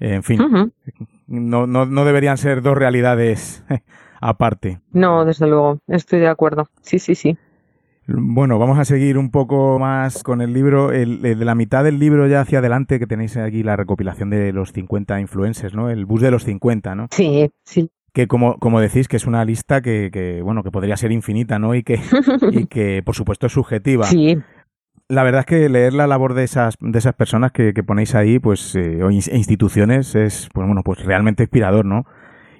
En fin, no, no, no deberían ser dos realidades aparte. No, desde luego, estoy de acuerdo. Sí, sí, sí. Bueno, vamos a seguir un poco más con el libro. El, de la mitad del libro ya hacia adelante, que tenéis aquí la recopilación de los 50 influencers, ¿no? El bus de los 50, ¿no? Sí, sí. Que como, como decís, que es una lista que, que bueno, que podría ser infinita, ¿no? Y que, y que por supuesto es subjetiva. Sí. La verdad es que leer la labor de esas, de esas personas que, que ponéis ahí, pues, eh, o instituciones, es, pues bueno, pues realmente inspirador, ¿no?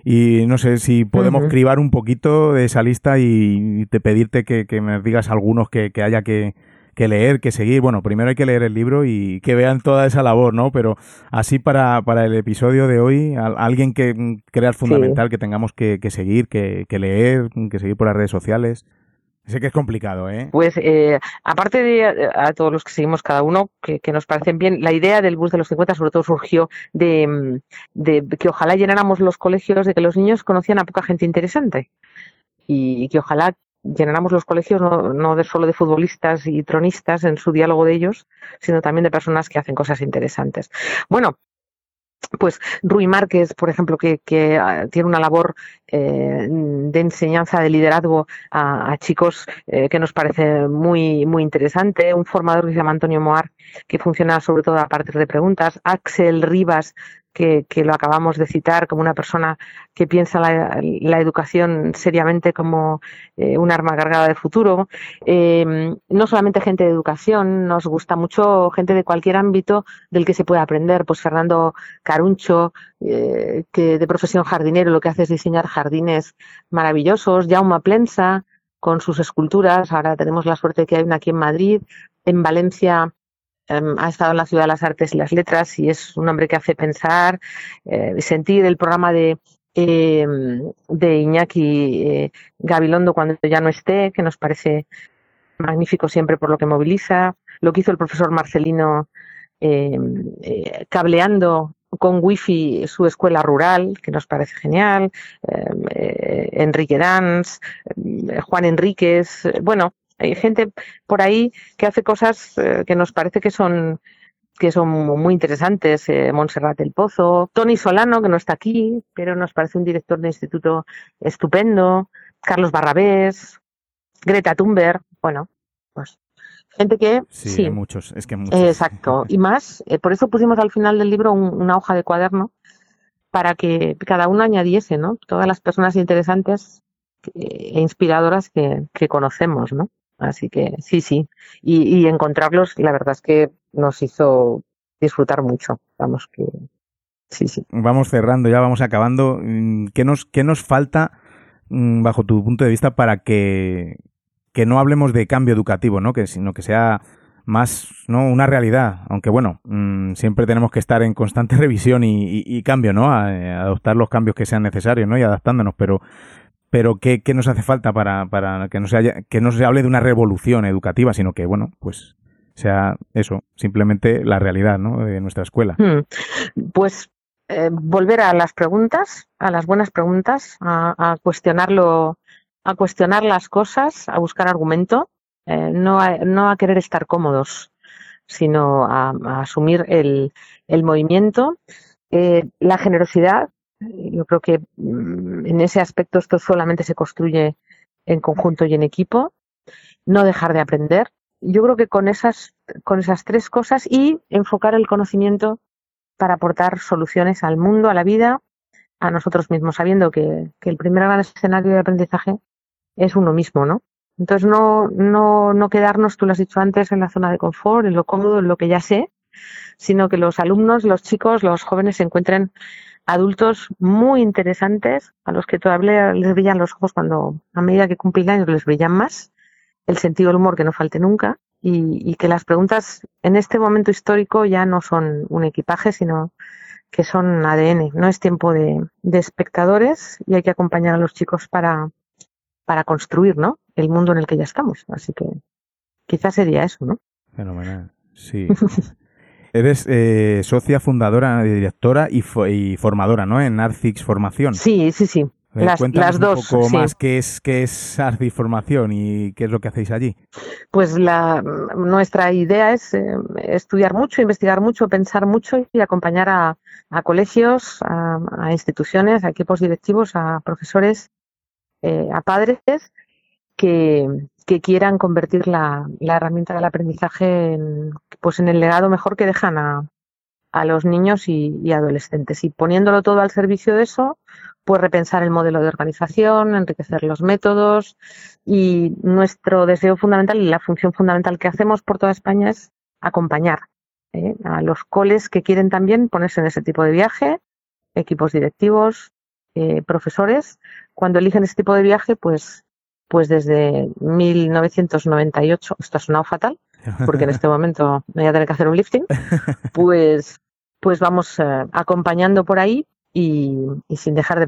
Y no sé si podemos cribar un poquito de esa lista y te pedirte que, me digas algunos que, haya que, leer, que seguir. Bueno, primero hay que leer el libro y que vean toda esa labor, ¿no? Pero así para, para el episodio de hoy, alguien que creas fundamental que tengamos que, que seguir, que, que leer, que seguir por las redes sociales. Sé que es complicado, ¿eh? Pues eh, aparte de a, todos los que seguimos cada uno, que, nos parecen bien, la idea del bus de los 50 sobre todo surgió de, de, que ojalá llenáramos los colegios, de que los niños conocían a poca gente interesante y, que ojalá llenáramos los colegios no, no de solo de futbolistas y tronistas en su diálogo de ellos, sino también de personas que hacen cosas interesantes. Bueno, pues Rui Márquez, por ejemplo, que, ah, tiene una labor eh, de enseñanza de liderazgo a, chicos eh, que nos parece muy, muy interesante. Un formador que se llama Antonio Moar, que funciona sobre todo a partir de preguntas. Axel Rivas, que, lo acabamos de citar como una persona que piensa la, educación seriamente como eh, un arma cargada de futuro. Em, no solamente gente de educación, nos gusta mucho gente de cualquier ámbito del que se puede aprender. Pues Fernando Caruncho, eh, que de profesión jardinero lo que hace es diseñar jardines maravillosos. Jaume Plensa, con sus esculturas. Ahora tenemos la suerte de que hay una aquí en Madrid. En Valencia ha estado en la Ciudad de las Artes y las Letras y es un hombre que hace pensar, eh, sentir el programa de, em, de Iñaki eh, Gabilondo cuando ya no esté, que nos parece magnífico siempre por lo que moviliza, lo que hizo el profesor Marcelino em, eh, cableando con wifi su escuela rural, que nos parece genial, Enrique Danz, Juan Enríquez, bueno, hay gente por ahí que hace cosas eh, que nos parece que son que son muy interesantes, eh, Montserrat El Pozo, Tony Solano, que no está aquí, pero nos parece un director de instituto estupendo, Carlos Barrabés, Greta Thunberg, bueno, pues gente que sí, muchos, es que muchos. Exacto, y más, eh, por eso pusimos al final del libro una hoja de cuaderno para que cada uno añadiese, ¿no? Todas las personas interesantes e inspiradoras que, que conocemos, ¿no? Así que sí, sí. Y, encontrarlos, la verdad es que nos hizo disfrutar mucho. Vamos que sí, sí. Vamos cerrando, ya vamos acabando. Mm, ¿Qué nos, qué nos falta, mm, bajo tu punto de vista, para que, que no hablemos de cambio educativo, ¿no? Que, sino que sea más no una realidad aunque bueno mm, siempre tenemos que estar en constante revisión y, cambio no a, adoptar los cambios que sean necesarios no y adaptándonos pero pero ¿qué, nos hace falta para, para que, no se haya, que no se hable de una revolución educativa, sino que, bueno, pues sea eso, simplemente la realidad ¿no? de nuestra escuela? Hmm. Pues eh, volver a las preguntas, a las buenas preguntas, a, cuestionarlo, a cuestionar las cosas, a buscar argumento, eh, no, a, no a querer estar cómodos, sino a, asumir el, el movimiento. Eh, la generosidad, yo creo que mm, en ese aspecto esto solamente se construye en conjunto y en equipo. No dejar de aprender. Yo creo que con esas, con esas tres cosas y enfocar el conocimiento para aportar soluciones al mundo, a la vida, a nosotros mismos, sabiendo que, el primer gran escenario de aprendizaje es uno mismo, ¿no? Entonces no, no, no quedarnos, tú lo has dicho antes, en la zona de confort, en lo cómodo, en lo que ya sé, sino que los alumnos, los chicos, los jóvenes se encuentren adultos muy interesantes a los que todavía les brillan los ojos cuando a medida que cumplen años les brillan más, el sentido del humor que no falte nunca y, que las preguntas en este momento histórico ya no son un equipaje, sino que son ADN. No es tiempo de, espectadores y hay que acompañar a los chicos para, para construir ¿no? el mundo en el que ya estamos. Así que quizás sería eso, ¿no? Fenomenal. Sí. Eres eh, socia fundadora, directora y, y, formadora, ¿no? En Arcix Formación. Sí, sí, sí. Eh, las, las, dos. Un poco más qué es, qué es Arcix Formación y qué es lo que hacéis allí. Pues la, nuestra idea es eh, estudiar mucho, investigar mucho, pensar mucho y acompañar a, a colegios, a, a, instituciones, a equipos directivos, a profesores, a padres que, que quieran convertir la, herramienta del aprendizaje en, pues en el legado mejor que dejan a, a los niños y, y, adolescentes. Y poniéndolo todo al servicio de eso, pues repensar el modelo de organización, enriquecer los métodos y nuestro deseo fundamental y la función fundamental que hacemos por toda España es acompañar ¿eh? a los coles que quieren también ponerse en ese tipo de viaje, equipos directivos, eh, profesores. Cuando eligen ese tipo de viaje, pues pues desde 1998, esto ha sonado fatal, porque en este momento me voy a tener que hacer un lifting, pues, pues vamos eh, acompañando por ahí y, y sin dejar de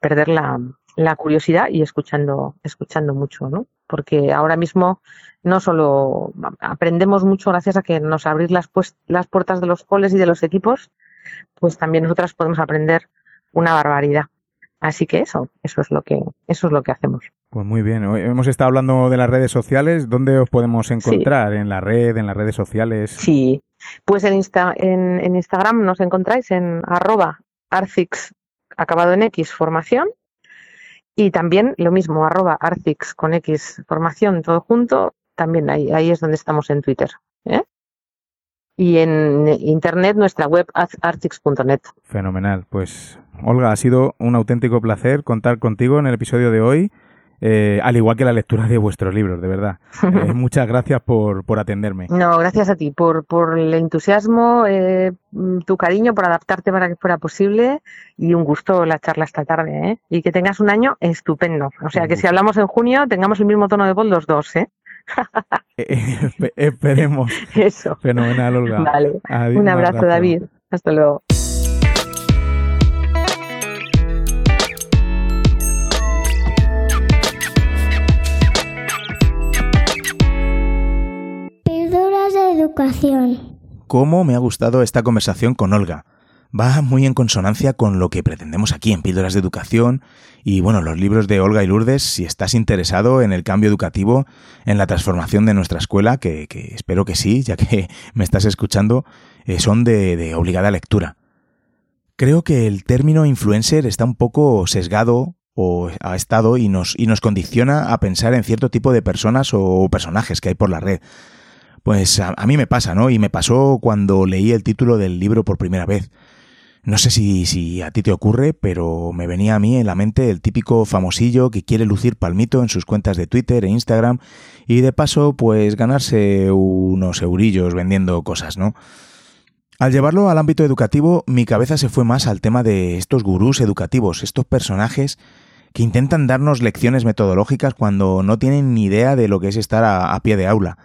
perder la, la, curiosidad y escuchando, escuchando mucho, ¿no? Porque ahora mismo no solo aprendemos mucho gracias a que nos abrís las, pues, las puertas de los coles y de los equipos, pues también nosotras podemos aprender una barbaridad. Así que eso, eso es lo que, eso es lo que hacemos. Pues muy bien. hemos estado hablando de las redes sociales. ¿Dónde os podemos encontrar? ¿En la red, en las redes sociales? Sí, pues en, Insta, en, en Instagram nos encontráis en arroba arcix acabado en X formación y también lo mismo, arroba arcix con X formación todo junto, también ahí, ahí es donde estamos en Twitter. ¿eh? Y en internet, nuestra web arcix.net. Fenomenal. Pues Olga, ha sido un auténtico placer contar contigo en el episodio de hoy. Eh, al igual que la lectura de vuestros libros, de verdad. Eh, muchas gracias por, por, atenderme. No, gracias a ti por, por el entusiasmo, eh, tu cariño, por adaptarte para que fuera posible y un gusto la charla esta tarde. ¿eh? Y que tengas un año estupendo. O sea, que si hablamos en junio, tengamos el mismo tono de voz los dos. ¿eh? esperemos. Eso. Fenomenal, Olga. Vale. un abrazo, David. Hasta luego. ¿Cómo me ha gustado esta conversación con Olga? Va muy en consonancia con lo que pretendemos aquí en Píldoras de Educación y bueno, los libros de Olga y Lourdes, si estás interesado en el cambio educativo, en la transformación de nuestra escuela, que, espero que sí, ya que me estás escuchando, eh, son de, de obligada lectura. Creo que el término influencer está un poco sesgado o ha estado y nos, y nos condiciona a pensar en cierto tipo de personas o personajes que hay por la red. Pues a, mí me pasa, ¿no? Y me pasó cuando leí el título del libro por primera vez. No sé si, a ti te ocurre, pero me venía a mí en la mente el típico famosillo que quiere lucir palmito en sus cuentas de Twitter e Instagram y de paso pues ganarse unos eurillos vendiendo cosas, ¿no? Al llevarlo al ámbito educativo, mi cabeza se fue más al tema de estos gurús educativos, estos personajes que intentan darnos lecciones metodológicas cuando no tienen ni idea de lo que es estar a pie de aula.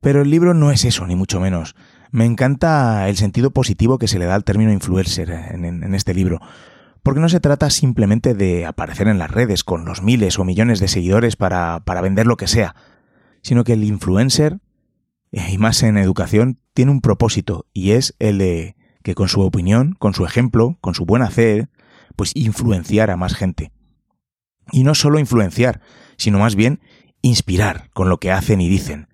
Pero el libro no es eso, ni mucho menos. Me encanta el sentido positivo que se le da al término influencer en, este libro, porque no se trata simplemente de aparecer en las redes con los miles o millones de seguidores para, para vender lo que sea, sino que el influencer, eh, y más en educación, tiene un propósito, y es el de que con su opinión, con su ejemplo, con su buen hacer, pues influenciar a más gente. Y no solo influenciar, sino más bien inspirar con lo que hacen y dicen.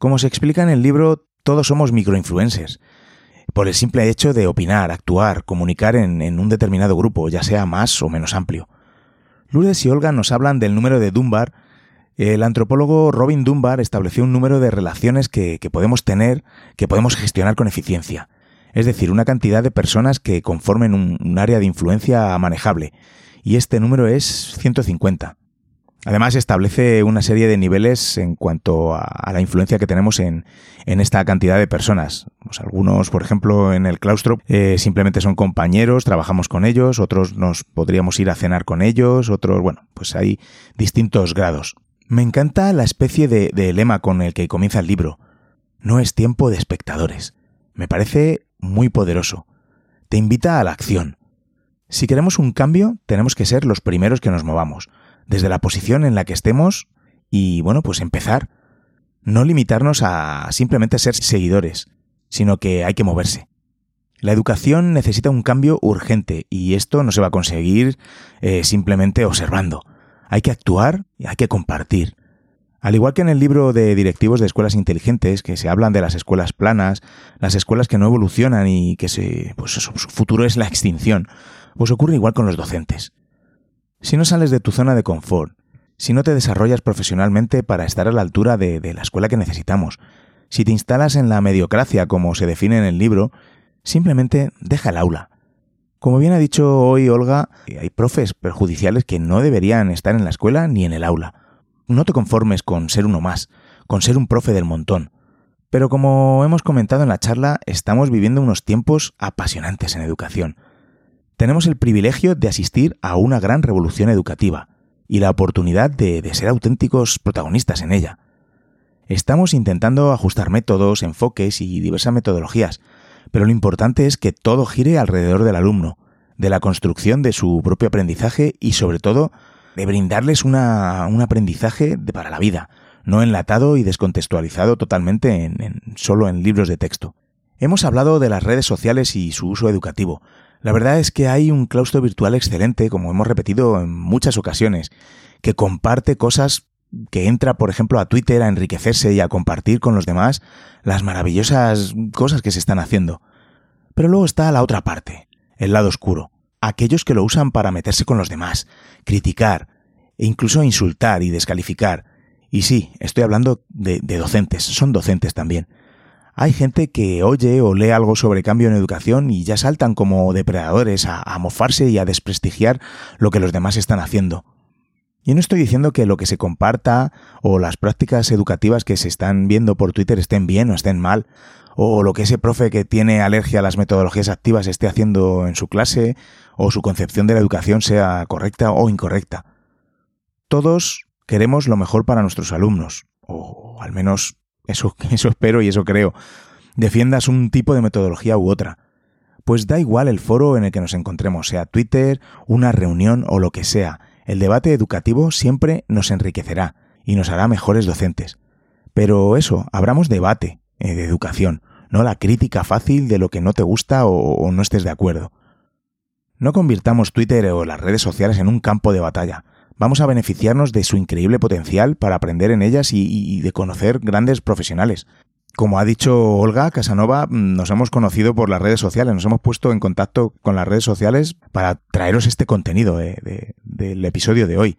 Como se explica en el libro, todos somos microinfluencers, por el simple hecho de opinar, actuar, comunicar en, un determinado grupo, ya sea más o menos amplio. Lourdes y Olga nos hablan del número de Dunbar. El antropólogo Robin Dunbar estableció un número de relaciones que, podemos tener, que podemos gestionar con eficiencia. Es decir, una cantidad de personas que conformen un, un área de influencia manejable. Y este número es 150. Además, establece una serie de niveles en cuanto a, la influencia que tenemos en, esta cantidad de personas. Pues algunos, por ejemplo, en el claustro eh, simplemente son compañeros, trabajamos con ellos, otros nos podríamos ir a cenar con ellos, otros, bueno, pues hay distintos grados. Me encanta la especie de lema con el que comienza el libro. No es tiempo de espectadores. Me parece muy poderoso. Te invita a la acción. Si queremos un cambio, tenemos que ser los primeros que nos movamos desde la posición en la que estemos y, bueno, pues empezar. No limitarnos a simplemente ser seguidores, sino que hay que moverse. La educación necesita un cambio urgente y esto no se va a conseguir eh, simplemente observando. Hay que actuar y hay que compartir. Al igual que en el libro de directivos de escuelas inteligentes, que se hablan de las escuelas planas, las escuelas que no evolucionan y que pues su futuro es la extinción, pues ocurre igual con los docentes. Si no sales de tu zona de confort, si no te desarrollas profesionalmente para estar a la altura de, la escuela que necesitamos, si te instalas en la mediocracia como se define en el libro, simplemente deja el aula. Como bien ha dicho hoy Olga, hay profes perjudiciales que no deberían estar en la escuela ni en el aula. No te conformes con ser uno más, con ser un profe del montón. Pero como hemos comentado en la charla, estamos viviendo unos tiempos apasionantes en educación tenemos el privilegio de asistir a una gran revolución educativa y la oportunidad de, ser auténticos protagonistas en ella. Estamos intentando ajustar métodos, enfoques y diversas metodologías, pero lo importante es que todo gire alrededor del alumno, de la construcción de su propio aprendizaje y sobre todo de brindarles un aprendizaje para la vida, no enlatado y descontextualizado totalmente en, solo en libros de texto. Hemos hablado de las redes sociales y su uso educativo, la verdad es que hay un claustro virtual excelente, como hemos repetido en muchas ocasiones, que comparte cosas que entra, por ejemplo, a Twitter a enriquecerse y a compartir con los demás las maravillosas cosas que se están haciendo. Pero luego está la otra parte, el lado oscuro, aquellos que lo usan para meterse con los demás, criticar e incluso insultar y descalificar. Y sí, estoy hablando de, de docentes, son docentes también. Hay gente que oye o lee algo sobre cambio en educación y ya saltan como depredadores a, mofarse y a desprestigiar lo que los demás están haciendo. Y no estoy diciendo que lo que se comparta o las prácticas educativas que se están viendo por Twitter estén bien o estén mal, o lo que ese profe que tiene alergia a las metodologías activas esté haciendo en su clase, o su concepción de la educación sea correcta o incorrecta. Todos queremos lo mejor para nuestros alumnos, o al menos eso, eso espero y eso creo, defiendas un tipo de metodología u otra. Pues da igual el foro en el que nos encontremos, sea Twitter, una reunión o lo que sea, el debate educativo siempre nos enriquecerá y nos hará mejores docentes. Pero eso, abramos debate eh, de educación, no la crítica fácil de lo que no te gusta o no estés de acuerdo. No convirtamos Twitter o las redes sociales en un campo de batalla vamos a beneficiarnos de su increíble potencial para aprender en ellas y, de conocer grandes profesionales. Como ha dicho Olga Casanova, mm, nos hemos conocido por las redes sociales, nos hemos puesto en contacto con las redes sociales para traeros este contenido del episodio de hoy.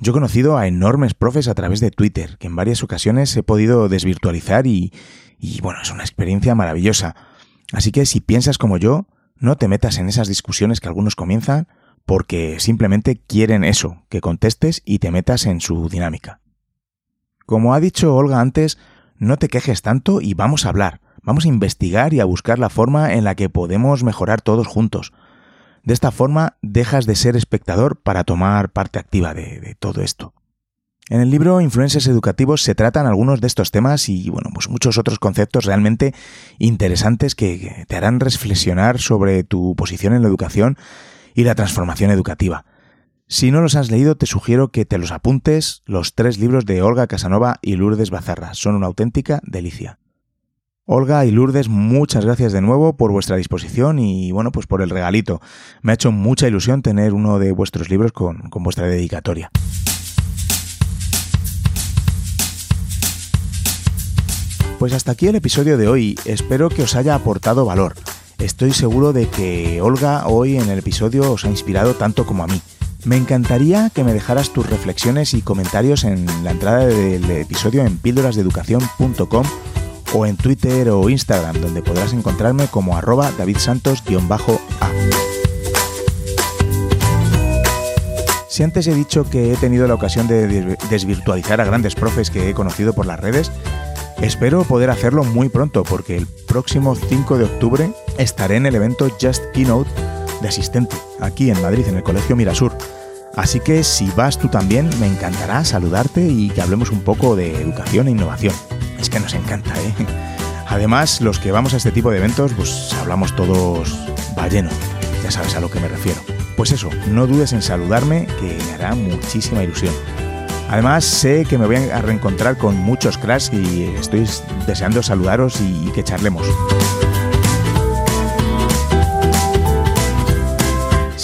Yo he conocido a enormes profes a través de Twitter, que en varias ocasiones he podido desvirtualizar y bueno, es una experiencia maravillosa. Así que si piensas como yo, no te metas en esas discusiones que algunos comienzan, porque simplemente quieren eso, que contestes y te metas en su dinámica. Como ha dicho Olga antes, no te quejes tanto y vamos a hablar, vamos a investigar y a buscar la forma en la que podemos mejorar todos juntos. De esta forma dejas de ser espectador para tomar parte activa de, todo esto. En el libro Influencias Educativos se tratan algunos de estos temas y bueno, pues muchos otros conceptos realmente interesantes que te harán reflexionar sobre tu posición en la educación y la transformación educativa. Si no los has leído, te sugiero que te los apuntes. Los tres libros de Olga Casanova y Lourdes Bazarra son una auténtica delicia. Olga y Lourdes, muchas gracias de nuevo por vuestra disposición y bueno, pues por el regalito. Me ha hecho mucha ilusión tener uno de vuestros libros con, con vuestra dedicatoria. Pues hasta aquí el episodio de hoy. Espero que os haya aportado valor. Estoy seguro de que Olga hoy en el episodio os ha inspirado tanto como a mí. Me encantaría que me dejaras tus reflexiones y comentarios en la entrada del episodio en píldorasdeeducación.com o en Twitter o Instagram, donde podrás encontrarme como arroba davidsantos-a. Si antes he dicho que he tenido la ocasión de desvirtualizar a grandes profes que he conocido por las redes, espero poder hacerlo muy pronto porque el próximo 5 de octubre estaré en el evento Just Keynote de asistente, aquí en Madrid, en el Colegio Mirasur. Así que si vas tú también, me encantará saludarte y que hablemos un poco de educación e innovación. Es que nos encanta, ¿eh? Además, los que vamos a este tipo de eventos, pues hablamos todos balleno. Ya sabes a lo que me refiero. Pues eso, no dudes en saludarme, que me hará muchísima ilusión. Además, sé que me voy a reencontrar con muchos cracks y estoy deseando saludaros y que charlemos.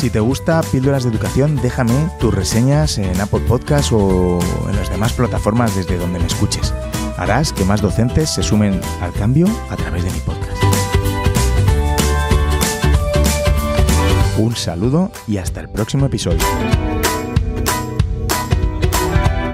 Si te gusta Píldoras de Educación, déjame tus reseñas en Apple Podcast o en las demás plataformas desde donde me escuches. Harás que más docentes se sumen al cambio a través de mi podcast. Un saludo y hasta el próximo episodio.